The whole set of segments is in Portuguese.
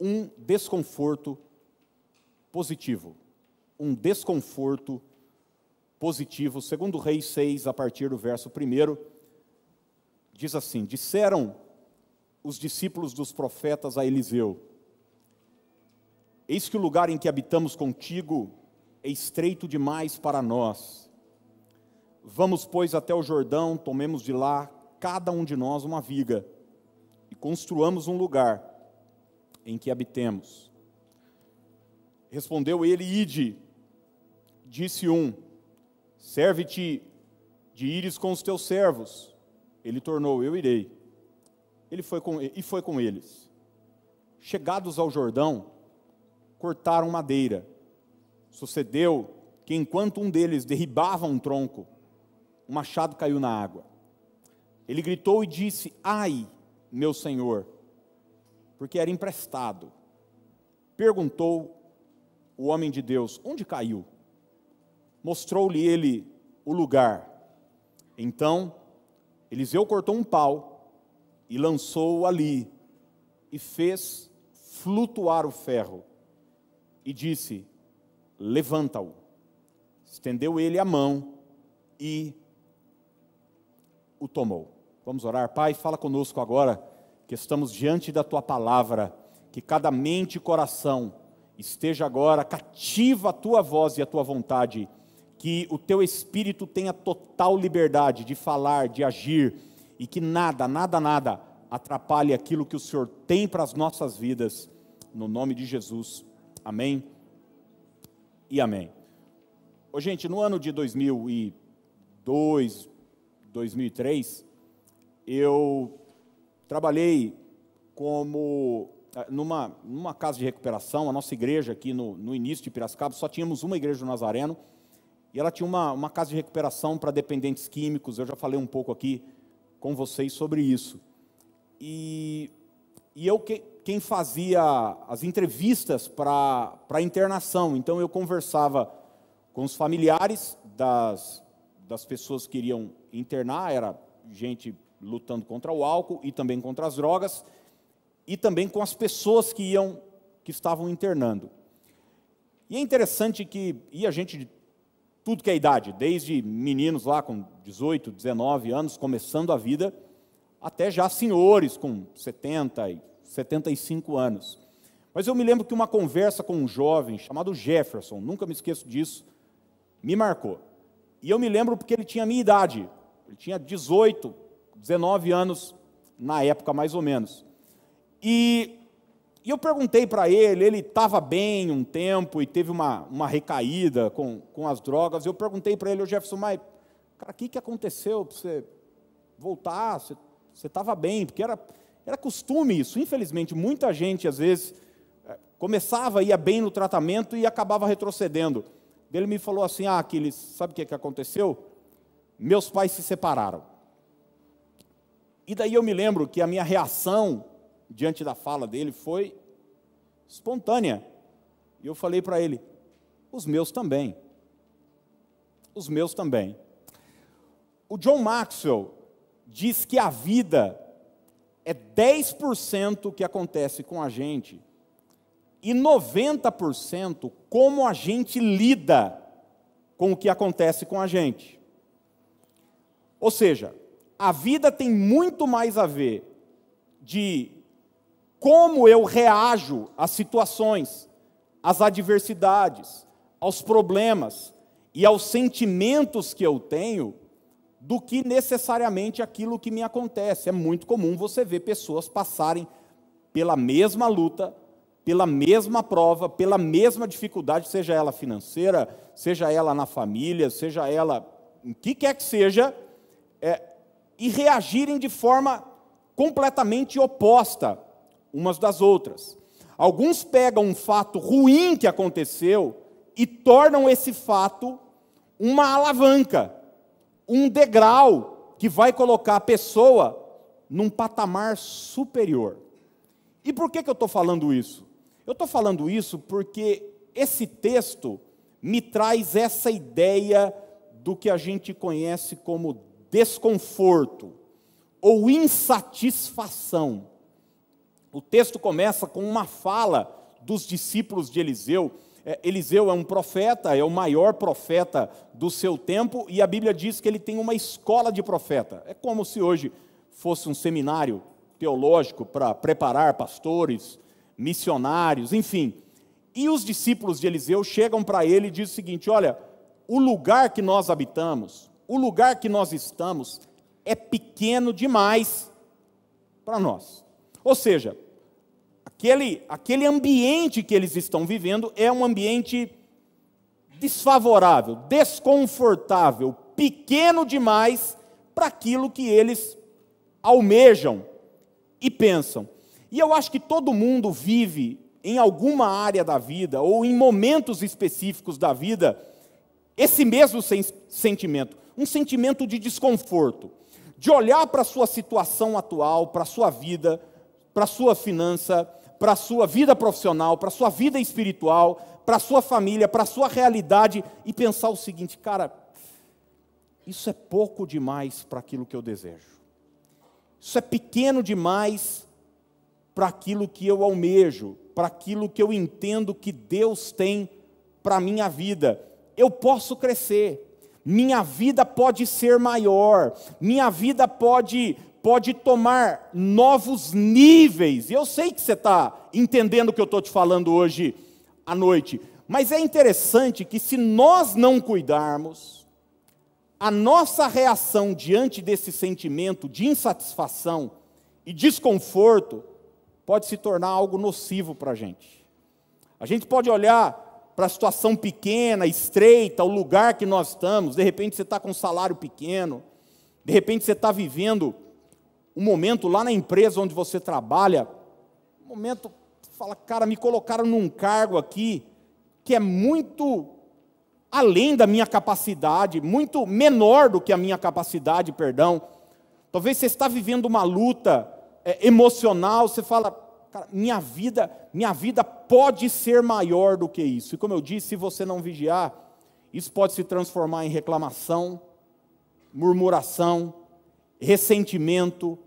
um desconforto positivo. Um desconforto positivo. Segundo Reis 6, a partir do verso 1, diz assim: Disseram os discípulos dos profetas a Eliseu: Eis que o lugar em que habitamos contigo é estreito demais para nós. Vamos, pois, até o Jordão, tomemos de lá cada um de nós uma viga e construamos um lugar em que habitemos. Respondeu ele: Ide. Disse um: Serve-te de ires com os teus servos. Ele tornou: Eu irei. Ele foi com, e foi com eles. Chegados ao Jordão, cortaram madeira. Sucedeu que enquanto um deles derribava um tronco, um machado caiu na água. Ele gritou e disse: Ai, meu senhor, porque era emprestado. Perguntou o homem de Deus: Onde caiu? Mostrou-lhe ele o lugar. Então, Eliseu cortou um pau e lançou-o ali, e fez flutuar o ferro e disse: Levanta-o. Estendeu ele a mão e o tomou. Vamos orar. Pai, fala conosco agora, que estamos diante da tua palavra, que cada mente e coração esteja agora cativa a tua voz e a tua vontade, que o teu espírito tenha total liberdade de falar, de agir, e que nada, nada, nada atrapalhe aquilo que o Senhor tem para as nossas vidas, no nome de Jesus. Amém e amém. Ô, gente, no ano de 2002, 2003, eu trabalhei como eh, numa, numa casa de recuperação, a nossa igreja aqui no, no início de Piracicaba, só tínhamos uma igreja do Nazareno, e ela tinha uma, uma casa de recuperação para dependentes químicos, eu já falei um pouco aqui com vocês sobre isso. E, e eu, que, quem fazia as entrevistas para a internação. Então eu conversava com os familiares das, das pessoas que iriam internar, era gente lutando contra o álcool e também contra as drogas, e também com as pessoas que iam que estavam internando. E é interessante que ia gente de tudo que é idade, desde meninos lá com 18, 19 anos, começando a vida, até já senhores com 70 e 75 anos. Mas eu me lembro que uma conversa com um jovem chamado Jefferson, nunca me esqueço disso, me marcou. E eu me lembro porque ele tinha a minha idade, ele tinha 18, 19 anos na época mais ou menos. E, e eu perguntei para ele, ele estava bem um tempo e teve uma, uma recaída com, com as drogas. Eu perguntei para ele, o Jefferson, mas, cara, o que, que aconteceu para você voltar? Você estava bem? Porque era, era costume isso, infelizmente, muita gente às vezes é, começava, ia bem no tratamento e acabava retrocedendo. Ele me falou assim: Ah, Aquiles, sabe o que, que aconteceu? Meus pais se separaram. E daí eu me lembro que a minha reação diante da fala dele foi espontânea. E eu falei para ele: Os meus também. Os meus também. O John Maxwell diz que a vida é 10% que acontece com a gente e 90% como a gente lida com o que acontece com a gente. Ou seja, a vida tem muito mais a ver de como eu reajo às situações, às adversidades, aos problemas e aos sentimentos que eu tenho do que necessariamente aquilo que me acontece. É muito comum você ver pessoas passarem pela mesma luta, pela mesma prova, pela mesma dificuldade, seja ela financeira, seja ela na família, seja ela em que quer que seja, é, e reagirem de forma completamente oposta umas das outras. Alguns pegam um fato ruim que aconteceu e tornam esse fato uma alavanca um degrau que vai colocar a pessoa num patamar superior. E por que, que eu estou falando isso? Eu estou falando isso porque esse texto me traz essa ideia do que a gente conhece como desconforto ou insatisfação. O texto começa com uma fala dos discípulos de Eliseu. É, Eliseu é um profeta, é o maior profeta do seu tempo, e a Bíblia diz que ele tem uma escola de profeta. É como se hoje fosse um seminário teológico para preparar pastores, missionários, enfim. E os discípulos de Eliseu chegam para ele e dizem o seguinte: Olha, o lugar que nós habitamos, o lugar que nós estamos, é pequeno demais para nós. Ou seja, aquele, aquele ambiente que eles estão vivendo é um ambiente desfavorável, desconfortável, pequeno demais para aquilo que eles almejam e pensam. E eu acho que todo mundo vive em alguma área da vida ou em momentos específicos da vida esse mesmo sentimento, um sentimento de desconforto, de olhar para a sua situação atual, para a sua vida, para a sua finança, para a sua vida profissional, para a sua vida espiritual, para a sua família, para a sua realidade e pensar o seguinte, cara, isso é pouco demais para aquilo que eu desejo. Isso é pequeno demais para aquilo que eu almejo, para aquilo que eu entendo que Deus tem para a minha vida. Eu posso crescer, minha vida pode ser maior, minha vida pode, pode tomar novos níveis. Eu sei que você está entendendo o que eu estou te falando hoje à noite, mas é interessante que se nós não cuidarmos, a nossa reação diante desse sentimento de insatisfação e desconforto pode se tornar algo nocivo para a gente. A gente pode olhar para a situação pequena, estreita, o lugar que nós estamos, de repente você está com um salário pequeno, de repente você está vivendo um momento lá na empresa onde você trabalha, um momento, fala, cara, me colocaram num cargo aqui que é muito além da minha capacidade, muito menor do que a minha capacidade, perdão. Talvez você está vivendo uma luta é, emocional, você fala, cara, minha vida, minha vida pode ser maior do que isso. E como eu disse, se você não vigiar, isso pode se transformar em reclamação, murmuração, ressentimento,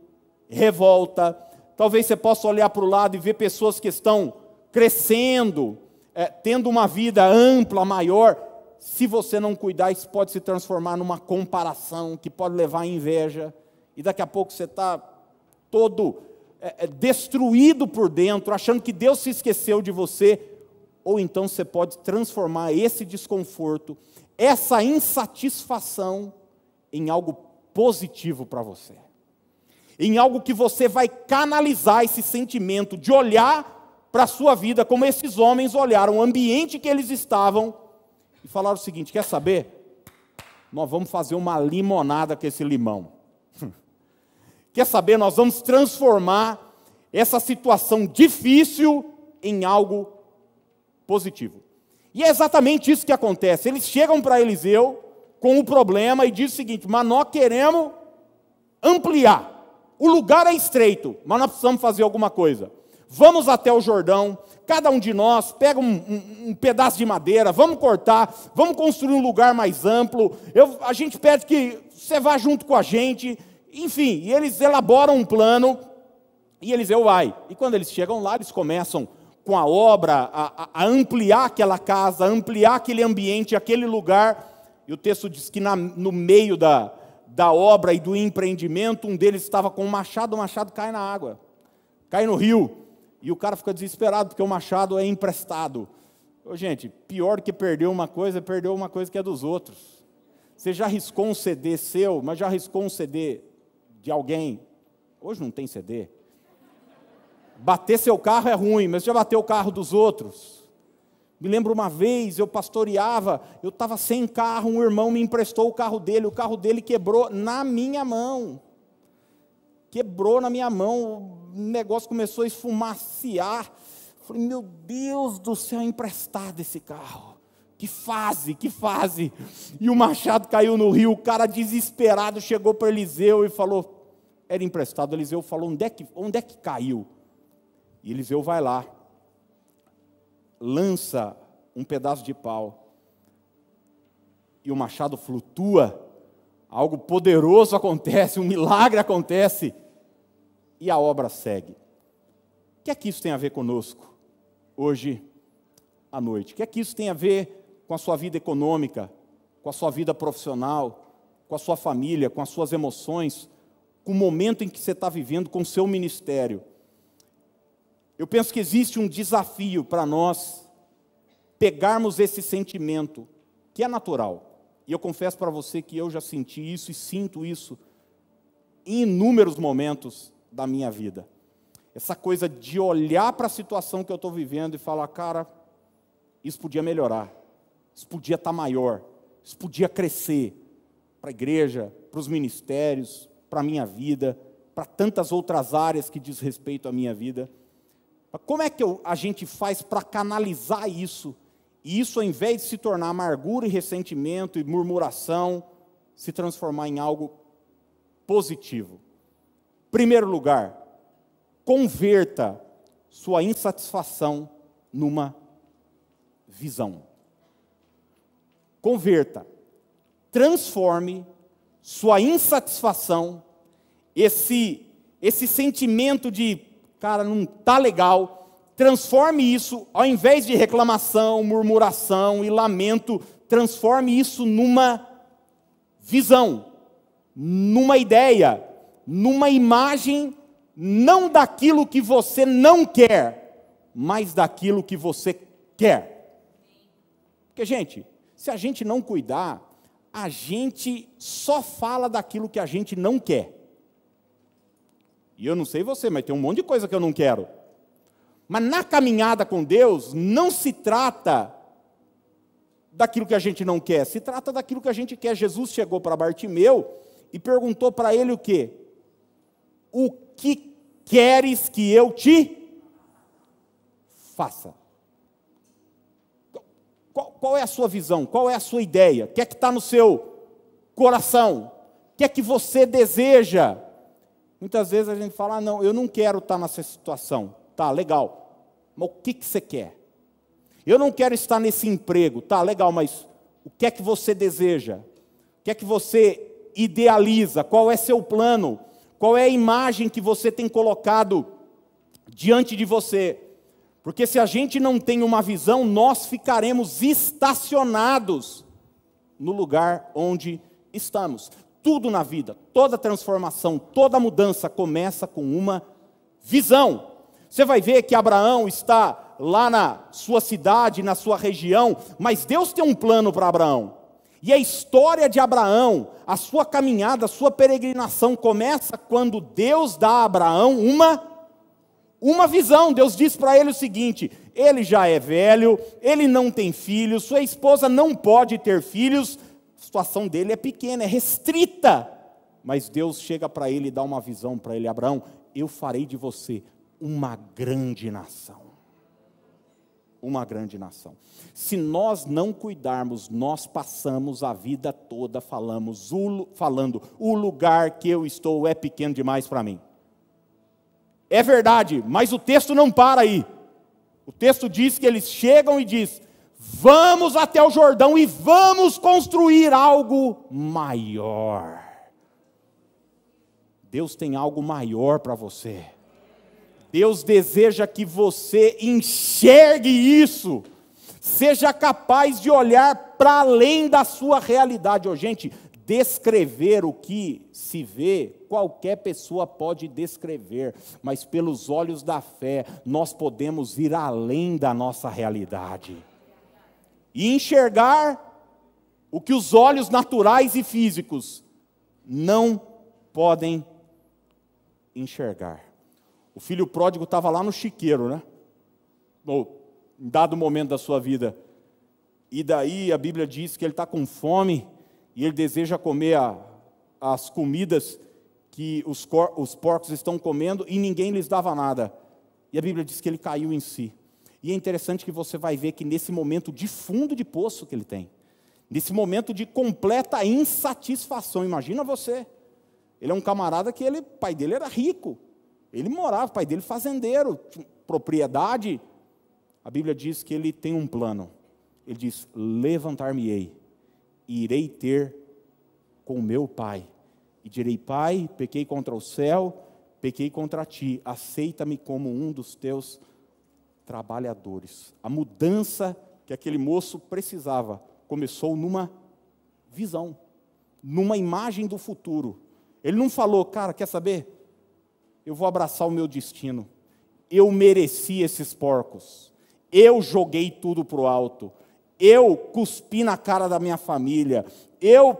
revolta. Talvez você possa olhar para o lado e ver pessoas que estão crescendo, é, tendo uma vida ampla, maior. Se você não cuidar, isso pode se transformar numa comparação que pode levar à inveja. E daqui a pouco você está todo é, é, destruído por dentro, achando que Deus se esqueceu de você, ou então você pode transformar esse desconforto, essa insatisfação, em algo positivo para você, em algo que você vai canalizar esse sentimento de olhar para a sua vida como esses homens olharam o ambiente que eles estavam e falaram o seguinte: quer saber? Nós vamos fazer uma limonada com esse limão. Quer saber? Nós vamos transformar essa situação difícil em algo positivo. E é exatamente isso que acontece. Eles chegam para Eliseu com o problema e dizem o seguinte: mas nós queremos ampliar. O lugar é estreito, mas nós precisamos fazer alguma coisa. Vamos até o Jordão, cada um de nós pega um, um, um pedaço de madeira, vamos cortar, vamos construir um lugar mais amplo. Eu, a gente pede que você vá junto com a gente, enfim, e eles elaboram um plano e Eliseu vai. E quando eles chegam lá, eles começam com a obra a, a, ampliar aquela casa, a ampliar aquele ambiente, aquele lugar. E o texto diz que na, no meio da, da obra e do empreendimento, um deles estava com um machado, o machado cai na água, cai no rio. E o cara fica desesperado, porque o machado é emprestado. Ô, gente, pior que perder uma coisa é perder uma coisa que é dos outros. Você já riscou um CD seu, mas já riscou um CD de alguém. Hoje não tem CD. Bater seu carro é ruim, mas já bateu o carro dos outros. Me lembro uma vez, eu pastoreava, eu estava sem carro, um irmão me emprestou o carro dele, o carro dele quebrou na minha mão. Quebrou na minha mão, o negócio começou a esfumaciar. Falei, meu Deus do céu, emprestado esse carro. Que fase, que fase. E o machado caiu no rio, o cara desesperado chegou para Eliseu e falou: era emprestado. Eliseu falou: onde é que, onde é que caiu? E Eliseu vai lá, lança um pedaço de pau, e o machado flutua, algo poderoso acontece, um milagre acontece, e a obra segue. O que é que isso tem a ver conosco hoje à noite? O que é que isso tem a ver com a sua vida econômica, com a sua vida profissional, com a sua família, com as suas emoções, com o momento em que você está vivendo, com o seu ministério? Eu penso que existe um desafio para nós pegarmos esse sentimento, que é natural. E eu confesso para você que eu já senti isso e sinto isso em inúmeros momentos da minha vida. Essa coisa de olhar para a situação que eu estou vivendo e falar, cara, isso podia melhorar, isso podia estar tá maior, isso podia crescer para a igreja, para os ministérios, para a minha vida, para tantas outras áreas que diz respeito à minha vida. Como é que eu, a gente faz para canalizar isso? E isso, ao invés de se tornar amargura e ressentimento e murmuração, se transformar em algo positivo. Primeiro lugar, converta sua insatisfação numa visão. Converta, transforme sua insatisfação, esse esse sentimento de, cara, não tá legal, transforme isso, ao invés de reclamação, murmuração e lamento, transforme isso numa visão numa ideia, numa imagem, não daquilo que você não quer, mas daquilo que você quer. Porque, gente, se a gente não cuidar, a gente só fala daquilo que a gente não quer. E eu não sei você, mas tem um monte de coisa que eu não quero. Mas na caminhada com Deus, não se trata daquilo que a gente não quer, se trata daquilo que a gente quer. Jesus chegou para Bartimeu e perguntou para ele o quê? O que queres que eu te faça? Qual, qual é a sua visão? Qual é a sua ideia? O que é que está no seu coração? O que é que você deseja? Muitas vezes a gente fala, ah, não, eu não quero estar nessa situação. Tá, legal. Mas o que, que você quer? Eu não quero estar nesse emprego. Tá, legal, mas o que é que você deseja? O que é que você idealiza, qual é seu plano, qual é a imagem que você tem colocado diante de você. Porque se a gente não tem uma visão, nós ficaremos estacionados no lugar onde estamos. Tudo na vida, toda transformação, toda mudança começa com uma visão. Você vai ver que Abraão está lá na sua cidade, na sua região, mas Deus tem um plano para Abraão. E a história de Abraão, a sua caminhada, a sua peregrinação começa quando Deus dá a Abraão uma uma visão. Deus diz para ele o seguinte: ele já é velho, ele não tem filhos, sua esposa não pode ter filhos, a situação dele é pequena, é restrita. Mas Deus chega para ele e dá uma visão para ele: Abraão, eu farei de você uma grande nação uma grande nação. Se nós não cuidarmos, nós passamos a vida toda falamos, falando, o lugar que eu estou é pequeno demais para mim. É verdade, mas o texto não para aí. O texto diz que eles chegam e diz: "Vamos até o Jordão e vamos construir algo maior". Deus tem algo maior para você. Deus deseja que você enxergue isso, seja capaz de olhar para além da sua realidade. Oh, gente, descrever o que se vê, qualquer pessoa pode descrever, mas pelos olhos da fé, nós podemos ir além da nossa realidade e enxergar o que os olhos naturais e físicos não podem enxergar. O filho pródigo estava lá no chiqueiro, né? Ou, em dado momento da sua vida. E daí a Bíblia diz que ele está com fome e ele deseja comer a, as comidas que os, cor, os porcos estão comendo e ninguém lhes dava nada. E a Bíblia diz que ele caiu em si. E é interessante que você vai ver que nesse momento de fundo de poço que ele tem, nesse momento de completa insatisfação, imagina você. Ele é um camarada que ele, pai dele era rico, ele morava, pai dele fazendeiro, propriedade. A Bíblia diz que ele tem um plano. Ele diz: Levantar-me-ei, irei ter com meu pai. E direi: Pai, pequei contra o céu pequei contra ti, aceita-me como um dos teus trabalhadores. A mudança que aquele moço precisava começou numa visão, numa imagem do futuro. Ele não falou, cara, quer saber? Eu vou abraçar o meu destino. Eu mereci esses porcos. Eu joguei tudo para o alto. Eu cuspi na cara da minha família. Eu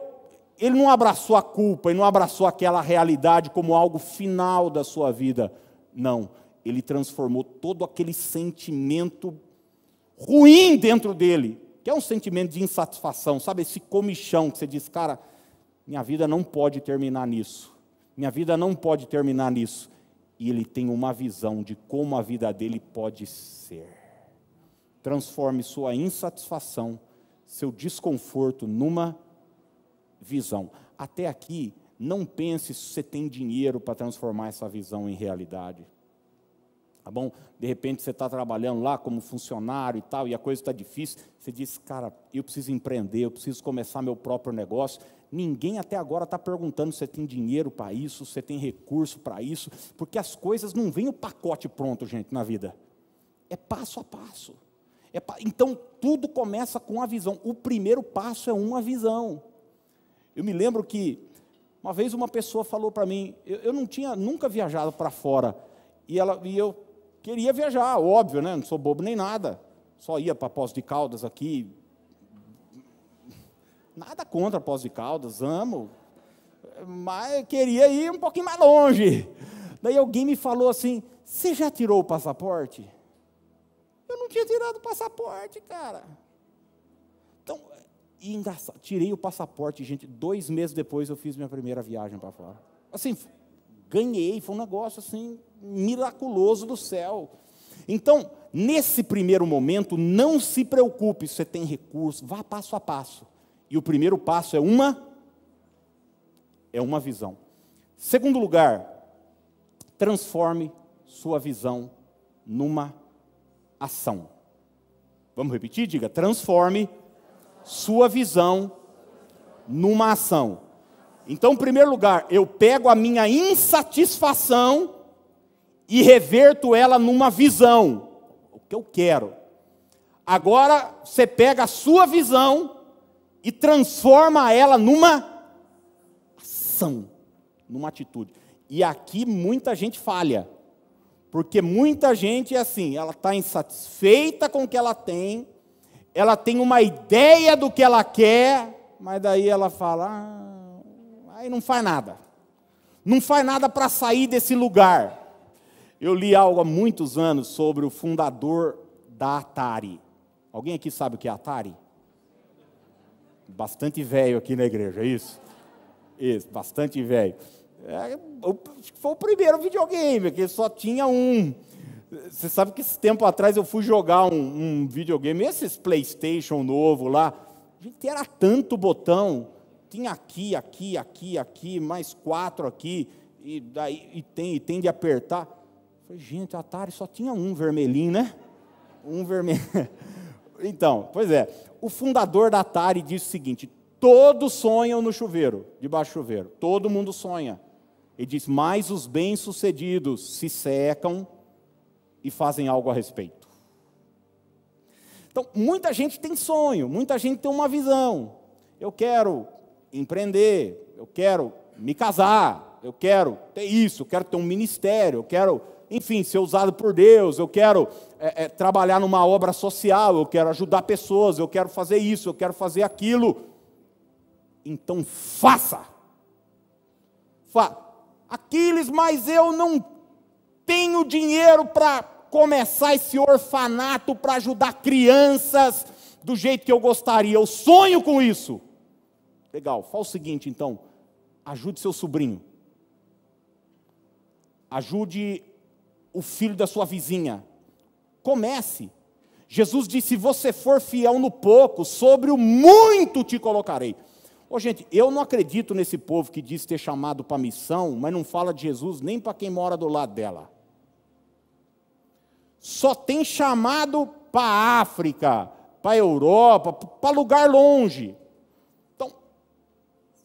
ele não abraçou a culpa, ele não abraçou aquela realidade como algo final da sua vida. Não, ele transformou todo aquele sentimento ruim dentro dele, que é um sentimento de insatisfação, sabe? Esse comichão que você diz, cara, minha vida não pode terminar nisso. Minha vida não pode terminar nisso. E ele tem uma visão de como a vida dele pode ser. Transforme sua insatisfação, seu desconforto numa visão. Até aqui, não pense se você tem dinheiro para transformar essa visão em realidade. Tá bom? De repente você está trabalhando lá como funcionário e tal, e a coisa está difícil. Você diz, cara, eu preciso empreender, eu preciso começar meu próprio negócio. Ninguém até agora está perguntando se você tem dinheiro para isso, se você tem recurso para isso, porque as coisas não vêm o pacote pronto, gente, na vida. É passo a passo. É. Então tudo começa com a visão. O primeiro passo é uma visão. Eu me lembro que uma vez uma pessoa falou para mim, eu, eu, não tinha nunca viajado para fora, e, ela, e eu queria viajar, óbvio, né? não sou bobo nem nada, só ia para Pós de Caldas aqui. Nada contra Pós de Caldas, amo, mas queria ir um pouquinho mais longe. Daí alguém me falou assim: Você já tirou o passaporte? Tinha tirado o passaporte, cara. Então, engraçado, tirei o passaporte, gente. Dois meses depois eu fiz minha primeira viagem para fora. Assim, ganhei, foi um negócio assim, miraculoso do céu. Então, nesse primeiro momento, não se preocupe você tem recurso, vá passo a passo. E o primeiro passo é uma é uma visão. Segundo lugar, transforme sua visão numa ação. Vamos repetir? Diga, transforme sua visão numa ação. Então, em primeiro lugar, eu pego a minha insatisfação e reverto ela numa visão, o que eu quero. Agora, você pega a sua visão e transforma ela numa ação, numa atitude. E aqui muita gente falha, porque muita gente é assim, ela está insatisfeita com o que ela tem, ela tem uma ideia do que ela quer, mas daí ela fala, ah, aí não faz nada. Não faz nada para sair desse lugar. Eu li algo há muitos anos sobre o fundador da Atari. Alguém aqui sabe o que é Atari? Bastante velho aqui na igreja, é isso? Isso, bastante velho. É, foi o primeiro videogame, que só tinha um. Você sabe que esse tempo atrás eu fui jogar um, um videogame, esses PlayStation novo lá, gente, era tanto botão, tinha aqui, aqui, aqui, aqui, mais quatro aqui, e daí e tem, e tem de apertar. Falei, gente, Atari só tinha um vermelhinho, né? Um vermelho. Então, pois é, o fundador da Atari disse o seguinte: todos sonham no chuveiro, debaixo do chuveiro, todo mundo sonha. Ele diz, mas os bem-sucedidos se secam e fazem algo a respeito. Então, muita gente tem sonho, muita gente tem uma visão. Eu quero empreender, eu quero me casar, eu quero ter isso, eu quero ter um ministério, eu quero, enfim, ser usado por Deus, eu quero é, é, trabalhar numa obra social, eu quero ajudar pessoas, eu quero fazer isso, eu quero fazer aquilo. Então faça. Fa Aquiles, mas eu não tenho dinheiro para começar esse orfanato para ajudar crianças do jeito que eu gostaria. Eu sonho com isso. Legal, faz o seguinte então: ajude seu sobrinho, ajude o filho da sua vizinha. Comece. Jesus disse: se você for fiel no pouco, sobre o muito te colocarei. Ô, gente, eu não acredito nesse povo que diz ter chamado para missão, mas não fala de Jesus nem para quem mora do lado dela só tem chamado para a África, para a Europa, para lugar longe. Então,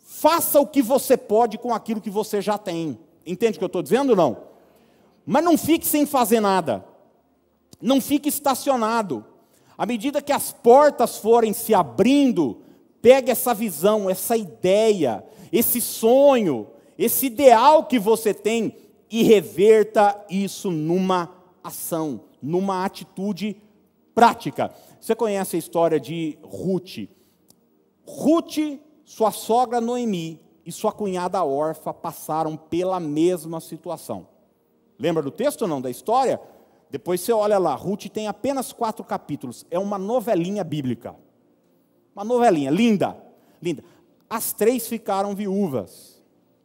faça o que você pode com aquilo que você já tem. Entende o que eu estou dizendo ou não? Mas não fique sem fazer nada. Não fique estacionado. À medida que as portas forem se abrindo, pegue essa visão, essa ideia, esse sonho, esse ideal que você tem e reverta isso numa ação, numa atitude prática. Você conhece a história de Ruth? Ruth, sua sogra Noemi e sua cunhada órfã passaram pela mesma situação. Lembra do texto ou não, da história? Depois você olha lá, Ruth tem apenas quatro capítulos, é uma novelinha bíblica. Uma novelinha, linda, linda. As três ficaram viúvas.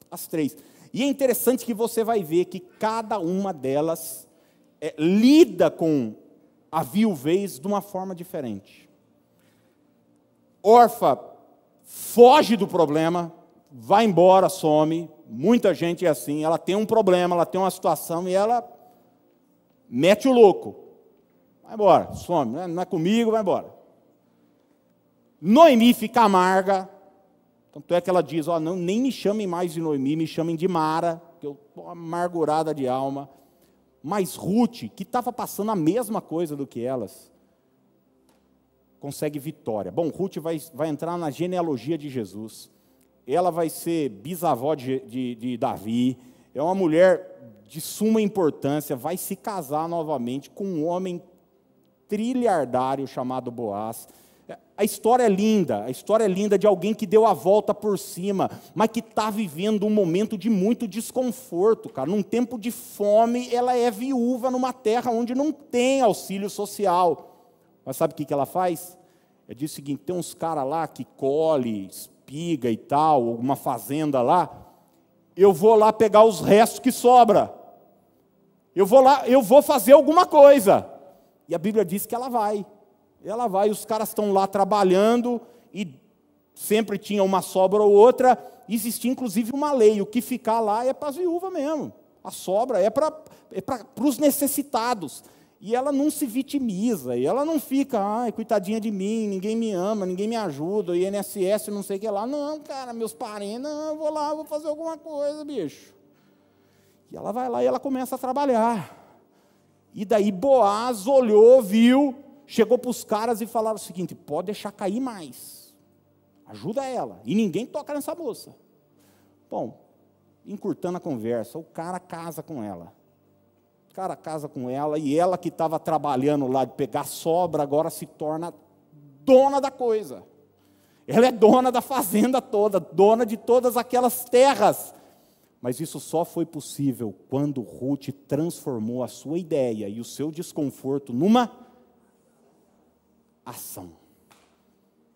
As três. E é interessante que você vai ver que cada uma delas é, lida com a viuvez de uma forma diferente. Orfa foge do problema, vai embora, some. Muita gente é assim, ela tem um problema, ela tem uma situação e ela mete o louco. Vai embora, some, né? não é comigo, vai embora. Noemi fica amarga, tanto é que ela diz: ó, não, nem me chamem mais de Noemi, me chamem de Mara, que eu estou amargurada de alma. Mas Ruth, que estava passando a mesma coisa do que elas, consegue vitória. Bom, Ruth vai, vai entrar na genealogia de Jesus. Ela vai ser bisavó de, de, de Davi. É uma mulher de suma importância. Vai se casar novamente com um homem trilhardário chamado Boaz. A história é linda, a história é linda de alguém que deu a volta por cima, mas que está vivendo um momento de muito desconforto, cara. Num tempo de fome, ela é viúva numa terra onde não tem auxílio social. Mas sabe o que ela faz? É diz o seguinte: tem uns caras lá que colhe, espiga e tal, uma fazenda lá. Eu vou lá pegar os restos que sobra. Eu vou lá, eu vou fazer alguma coisa. E a Bíblia diz que ela vai. Ela vai, os caras estão lá trabalhando e sempre tinha uma sobra ou outra. Existia inclusive uma lei: o que ficar lá é para as viúvas mesmo. A sobra é para é os necessitados. E ela não se vitimiza, e ela não fica, ai, coitadinha de mim, ninguém me ama, ninguém me ajuda, INSS, não sei o que lá. Não, cara, meus parentes, não, eu vou lá, vou fazer alguma coisa, bicho. E ela vai lá e ela começa a trabalhar. E daí Boaz olhou, viu, chegou para os caras e falaram o seguinte: pode deixar cair mais, ajuda ela, e ninguém toca nessa moça. Bom, encurtando a conversa, o cara casa com ela. O cara casa com ela e ela que estava trabalhando lá de pegar sobra, agora se torna dona da coisa. Ela é dona da fazenda toda, dona de todas aquelas terras. Mas isso só foi possível quando Ruth transformou a sua ideia e o seu desconforto numa ação.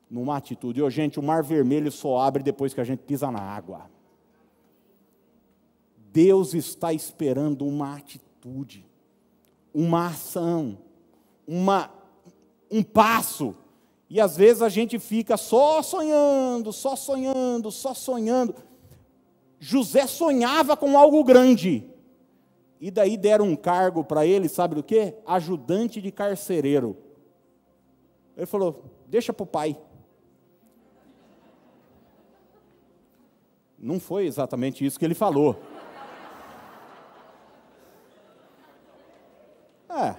Numa atitude. Oh, gente, o mar vermelho só abre depois que a gente pisa na água. Deus está esperando uma atitude, uma ação, uma, um passo. E às vezes a gente fica só sonhando, só sonhando, só sonhando. José sonhava com algo grande. E daí deram um cargo para ele, sabe do que? Ajudante de carcereiro. Ele falou: Deixa para o pai. Não foi exatamente isso que ele falou. É.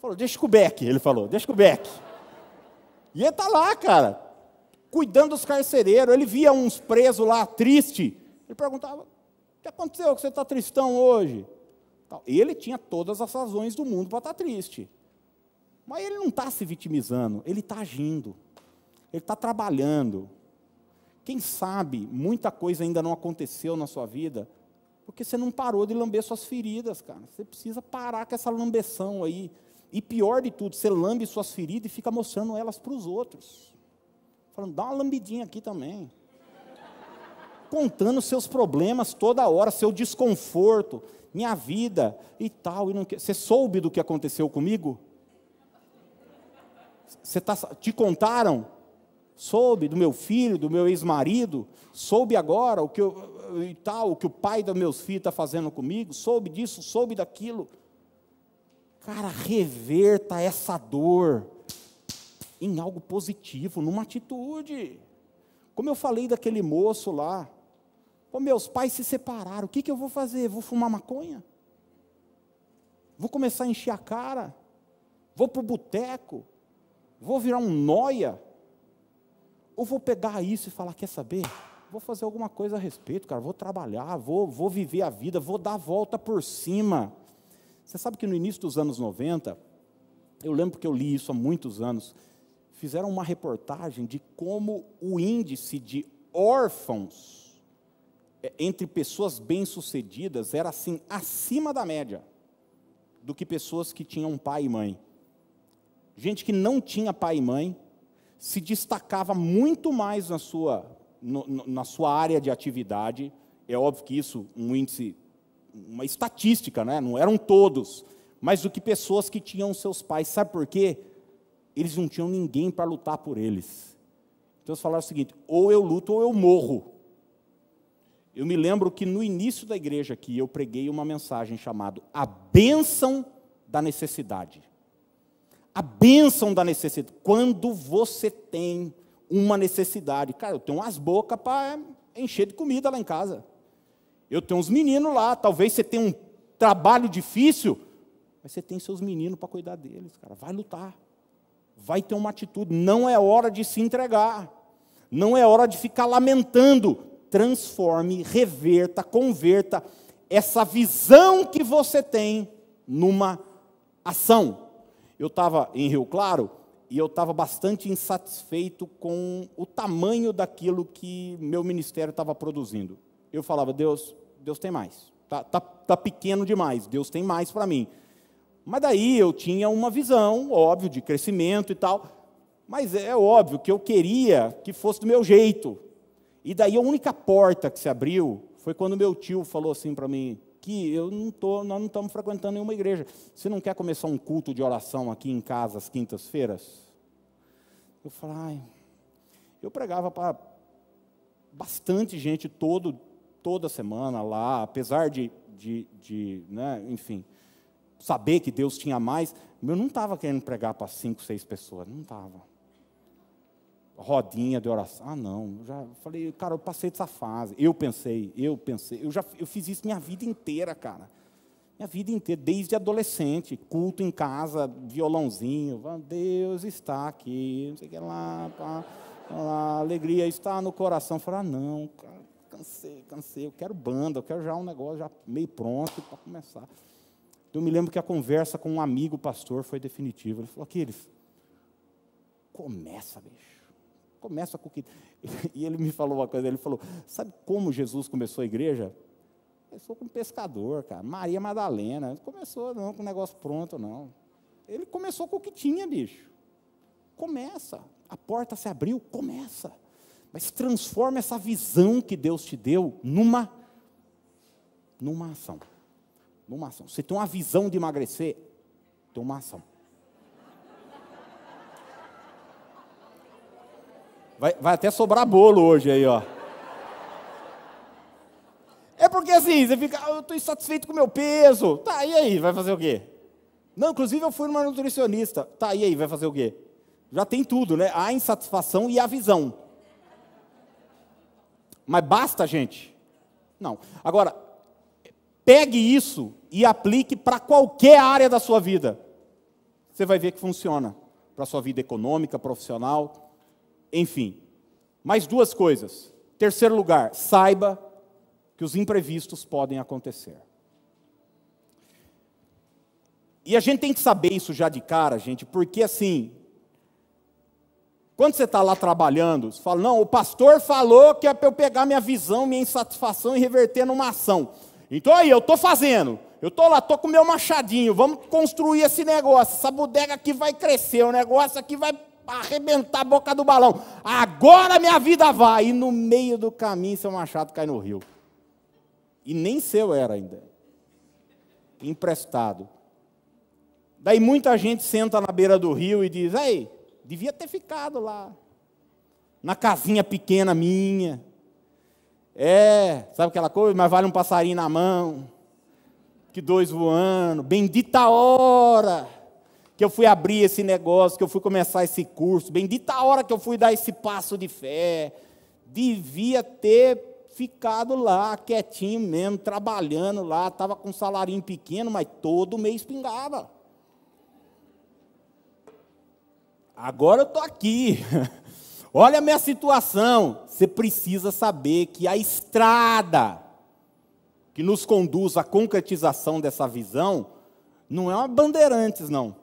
Falou, deixa com o Beck, ele falou, deixa com o Beck. E ele está lá, cara, cuidando dos carcereiros. Ele via uns presos lá, triste. Ele perguntava, o que aconteceu que você está tristão hoje? Ele tinha todas as razões do mundo para estar tá triste. Mas ele não está se vitimizando, ele está agindo, ele está trabalhando. Quem sabe muita coisa ainda não aconteceu na sua vida, porque você não parou de lamber suas feridas, cara. Você precisa parar com essa lambeção aí. E pior de tudo, você lambe suas feridas e fica mostrando elas para os outros. Falando, dá uma lambidinha aqui também. Contando seus problemas toda hora, seu desconforto, minha vida e tal. E não... Você soube do que aconteceu comigo? Você tá, te contaram? Soube do meu filho, do meu ex-marido? Soube agora o que eu, e tal, o que o pai dos meus filhos está fazendo comigo? Soube disso, soube daquilo. Cara, reverta essa dor em algo positivo, numa atitude. Como eu falei daquele moço lá, Pô, meus pais se separaram, o que, que eu vou fazer? Vou fumar maconha? Vou começar a encher a cara? Vou para o boteco? Vou virar um noia? Ou vou pegar isso e falar, quer saber? Vou fazer alguma coisa a respeito, cara. Vou trabalhar, vou, vou viver a vida, vou dar a volta por cima. Você sabe que no início dos anos 90, eu lembro que eu li isso há muitos anos, fizeram uma reportagem de como o índice de órfãos é, entre pessoas bem-sucedidas era assim acima da média do que pessoas que tinham pai e mãe. Gente que não tinha pai e mãe se destacava muito mais na sua, no, na sua área de atividade. É óbvio que isso, um índice, uma estatística, né? não eram todos, mas do que pessoas que tinham seus pais. Sabe por quê? Eles não tinham ninguém para lutar por eles. Então eles falaram o seguinte: ou eu luto ou eu morro. Eu me lembro que no início da igreja aqui eu preguei uma mensagem chamada A Bênção da Necessidade. A bênção da necessidade. Quando você tem uma necessidade. Cara, eu tenho umas bocas para encher de comida lá em casa. Eu tenho uns meninos lá. Talvez você tenha um trabalho difícil, mas você tem seus meninos para cuidar deles, cara. Vai lutar. Vai ter uma atitude. Não é hora de se entregar. Não é hora de ficar lamentando transforme, reverta, converta essa visão que você tem numa ação. Eu estava em Rio Claro e eu estava bastante insatisfeito com o tamanho daquilo que meu ministério estava produzindo. Eu falava, Deus, Deus tem mais. Tá, tá, tá pequeno demais. Deus tem mais para mim. Mas daí eu tinha uma visão, óbvio, de crescimento e tal. Mas é óbvio que eu queria que fosse do meu jeito. E daí a única porta que se abriu foi quando meu tio falou assim para mim, que eu não tô, nós não estamos frequentando nenhuma igreja. Você não quer começar um culto de oração aqui em casa às quintas-feiras? Eu falei, ai, eu pregava para bastante gente todo, toda semana lá, apesar de, de, de né, enfim, saber que Deus tinha mais, eu não estava querendo pregar para cinco, seis pessoas, não estava rodinha de oração. Ah, não. Eu já falei, cara, eu passei dessa fase. Eu pensei, eu pensei. Eu já eu fiz isso minha vida inteira, cara. Minha vida inteira, desde adolescente, culto em casa, violãozinho. Deus está aqui, não sei o que lá, pá, lá, alegria está no coração. Falei, ah, não, cara, cansei, cansei. Eu quero banda, eu quero já um negócio já meio pronto para começar. Eu me lembro que a conversa com um amigo pastor foi definitiva. Ele falou, Aquiles, começa, bicho Começa com o que. E ele me falou uma coisa, ele falou: sabe como Jesus começou a igreja? Começou com um pescador, cara. Maria Madalena. Começou não com o negócio pronto, não. Ele começou com o que tinha, bicho. Começa. A porta se abriu, começa. Mas transforma essa visão que Deus te deu numa numa ação. Numa ação. Você tem uma visão de emagrecer, tem uma ação. Vai, vai até sobrar bolo hoje aí, ó. É porque assim, você fica, ah, eu estou insatisfeito com o meu peso. Tá, e aí, vai fazer o quê? Não, inclusive eu fui numa nutricionista. Tá, e aí, vai fazer o quê? Já tem tudo, né? A insatisfação e a visão. Mas basta, gente? Não. Agora, pegue isso e aplique para qualquer área da sua vida. Você vai ver que funciona. Para a sua vida econômica, profissional, enfim, mais duas coisas. Terceiro lugar, saiba que os imprevistos podem acontecer. E a gente tem que saber isso já de cara, gente, porque assim, quando você está lá trabalhando, você fala, não, o pastor falou que é para eu pegar minha visão, minha insatisfação e reverter numa ação. Então aí, eu estou fazendo. Eu estou lá, estou com o meu machadinho, vamos construir esse negócio. Essa bodega aqui vai crescer, o negócio aqui vai arrebentar a boca do balão. Agora minha vida vai. E no meio do caminho, seu machado cai no rio. E nem seu era ainda. Emprestado. Daí muita gente senta na beira do rio e diz: Ei, devia ter ficado lá. Na casinha pequena minha. É, sabe aquela coisa? Mas vale um passarinho na mão. Que dois voando. Bendita hora que eu fui abrir esse negócio, que eu fui começar esse curso, bendita a hora que eu fui dar esse passo de fé. Devia ter ficado lá, quietinho mesmo, trabalhando lá, estava com um salarinho pequeno, mas todo mês pingava. Agora eu estou aqui. Olha a minha situação. Você precisa saber que a estrada que nos conduz à concretização dessa visão não é uma bandeirantes, não.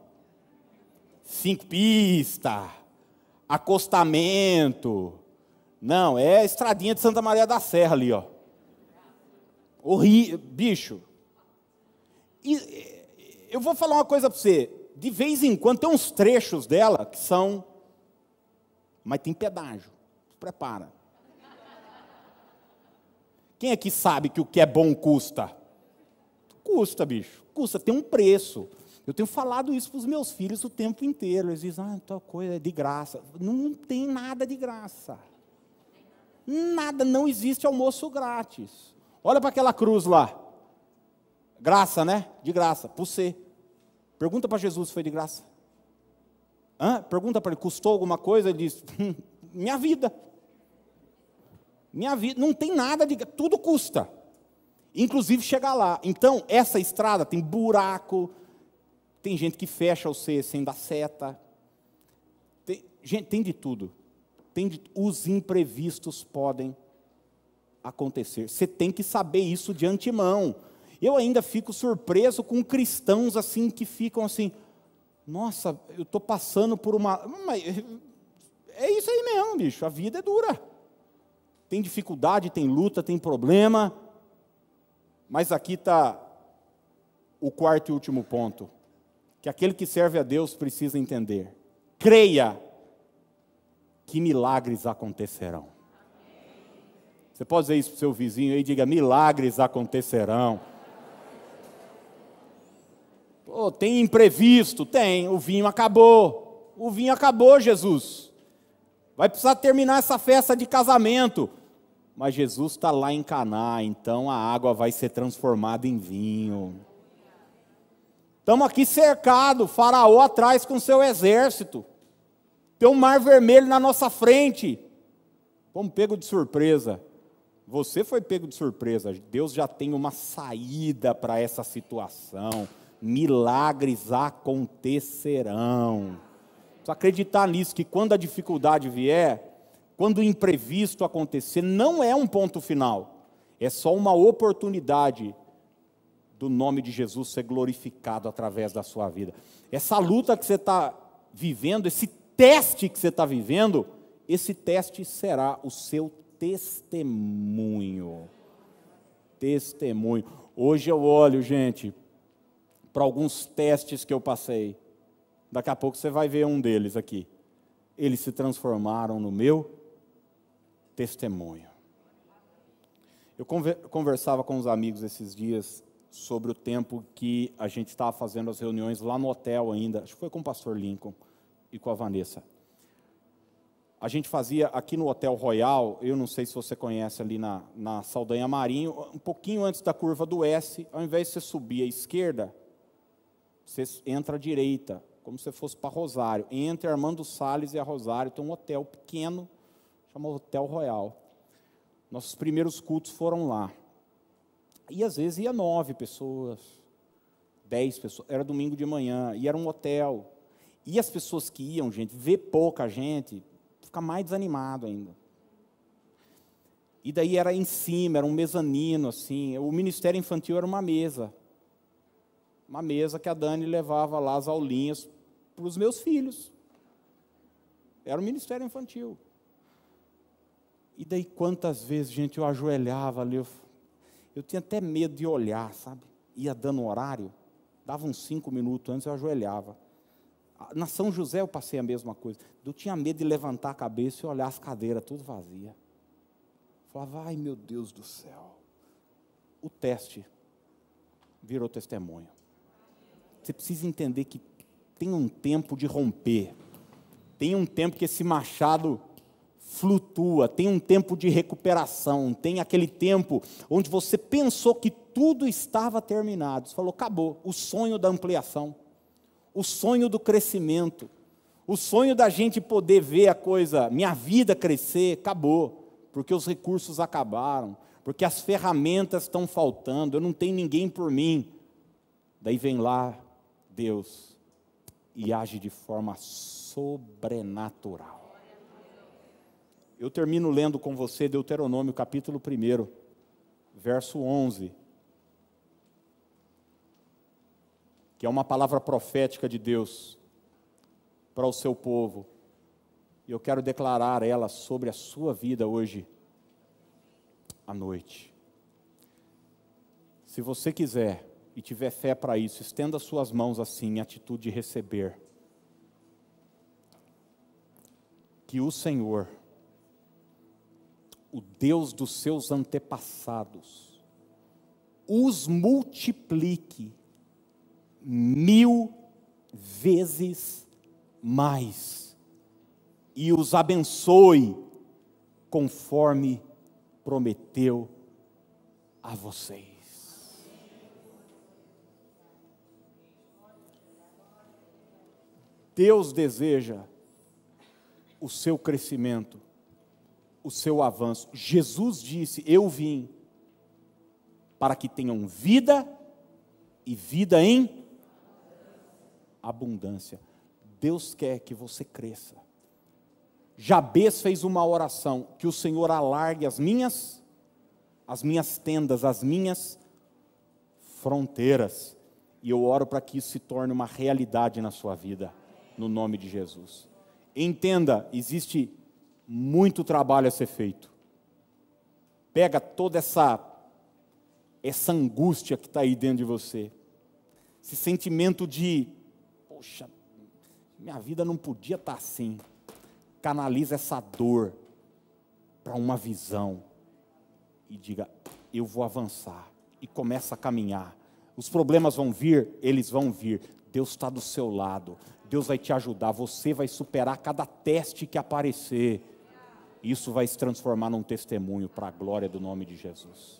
Cinco pistas, acostamento. Não, é a estradinha de Santa Maria da Serra ali, ó. Horrível, bicho. E eu vou falar uma coisa para você. De vez em quando tem uns trechos dela que são mas tem pedágio. Prepara. Quem aqui sabe que o que é bom custa? Custa, bicho. Custa, tem um preço. Eu tenho falado isso para os meus filhos o tempo inteiro. Eles dizem, ah, tal coisa é de graça. Não tem nada de graça. Nada, não existe almoço grátis. Olha para aquela cruz lá. Graça, né? De graça, por você. Pergunta para Jesus se foi de graça. Hã? Pergunta para ele, custou alguma coisa? Ele diz, hum, minha vida. Minha vida, não tem nada de. Tudo custa. Inclusive chegar lá. Então, essa estrada tem buraco, tem gente que fecha o C sem dar seta. Tem, gente, tem de tudo. Tem de, os imprevistos podem acontecer. Você tem que saber isso de antemão. Eu ainda fico surpreso com cristãos assim que ficam assim, nossa, eu estou passando por uma. É isso aí mesmo, bicho. A vida é dura. Tem dificuldade, tem luta, tem problema. Mas aqui está o quarto e último ponto. Que aquele que serve a Deus precisa entender. Creia que milagres acontecerão. Você pode dizer isso para o seu vizinho aí, diga: milagres acontecerão. Oh, tem imprevisto? Tem. O vinho acabou. O vinho acabou, Jesus. Vai precisar terminar essa festa de casamento. Mas Jesus está lá em Caná, então a água vai ser transformada em vinho. Estamos aqui cercados, Faraó atrás com seu exército. Tem um mar vermelho na nossa frente. Fomos pego de surpresa. Você foi pego de surpresa. Deus já tem uma saída para essa situação milagres acontecerão. Precisa acreditar nisso, que quando a dificuldade vier, quando o imprevisto acontecer, não é um ponto final, é só uma oportunidade do nome de Jesus ser glorificado através da sua vida. Essa luta que você está vivendo, esse teste que você está vivendo, esse teste será o seu testemunho. Testemunho. Hoje eu olho, gente, para alguns testes que eu passei. Daqui a pouco você vai ver um deles aqui. Eles se transformaram no meu testemunho. Eu conversava com os amigos esses dias sobre o tempo que a gente estava fazendo as reuniões lá no hotel ainda. Acho que foi com o pastor Lincoln e com a Vanessa. A gente fazia aqui no Hotel Royal, eu não sei se você conhece ali na, na Saldanha Marinho, um pouquinho antes da curva do S, ao invés de você subir à esquerda, você entra à direita, como se fosse para Rosário. Entre Armando Salles e a Rosário, tem um hotel pequeno, chama Hotel Royal. Nossos primeiros cultos foram lá. E às vezes ia nove pessoas, dez pessoas. Era domingo de manhã, e era um hotel. E as pessoas que iam, gente, ver pouca gente, fica mais desanimado ainda. E daí era em cima, era um mezanino, assim. O ministério infantil era uma mesa uma mesa que a Dani levava lá as aulinhas para os meus filhos. Era o ministério infantil. E daí quantas vezes, gente, eu ajoelhava ali, eu, eu tinha até medo de olhar, sabe? Ia dando horário, dava uns cinco minutos antes, eu ajoelhava. Na São José eu passei a mesma coisa. Eu tinha medo de levantar a cabeça e olhar as cadeiras tudo vazia. Falava, ai meu Deus do céu. O teste virou testemunho. Você precisa entender que tem um tempo de romper, tem um tempo que esse machado flutua, tem um tempo de recuperação, tem aquele tempo onde você pensou que tudo estava terminado. Você falou, acabou. O sonho da ampliação, o sonho do crescimento, o sonho da gente poder ver a coisa, minha vida crescer, acabou, porque os recursos acabaram. porque as ferramentas estão faltando, eu não tenho ninguém por mim. Daí vem lá Deus e age de forma sobrenatural. Eu termino lendo com você Deuteronômio capítulo 1, verso 11. Que é uma palavra profética de Deus para o seu povo. E eu quero declarar ela sobre a sua vida hoje à noite. Se você quiser e tiver fé para isso, estenda suas mãos assim, em atitude de receber. Que o Senhor, o Deus dos seus antepassados, os multiplique mil vezes mais e os abençoe conforme prometeu a vocês. Deus deseja o seu crescimento, o seu avanço. Jesus disse: Eu vim para que tenham vida e vida em abundância. Deus quer que você cresça. Jabez fez uma oração que o Senhor alargue as minhas as minhas tendas, as minhas fronteiras. E eu oro para que isso se torne uma realidade na sua vida, no nome de Jesus. Entenda, existe muito trabalho a ser feito. Pega toda essa essa angústia que está aí dentro de você, esse sentimento de, poxa, minha vida não podia estar tá assim canaliza essa dor para uma visão e diga: eu vou avançar. E começa a caminhar. Os problemas vão vir, eles vão vir. Deus está do seu lado. Deus vai te ajudar. Você vai superar cada teste que aparecer. Isso vai se transformar num testemunho para a glória do nome de Jesus.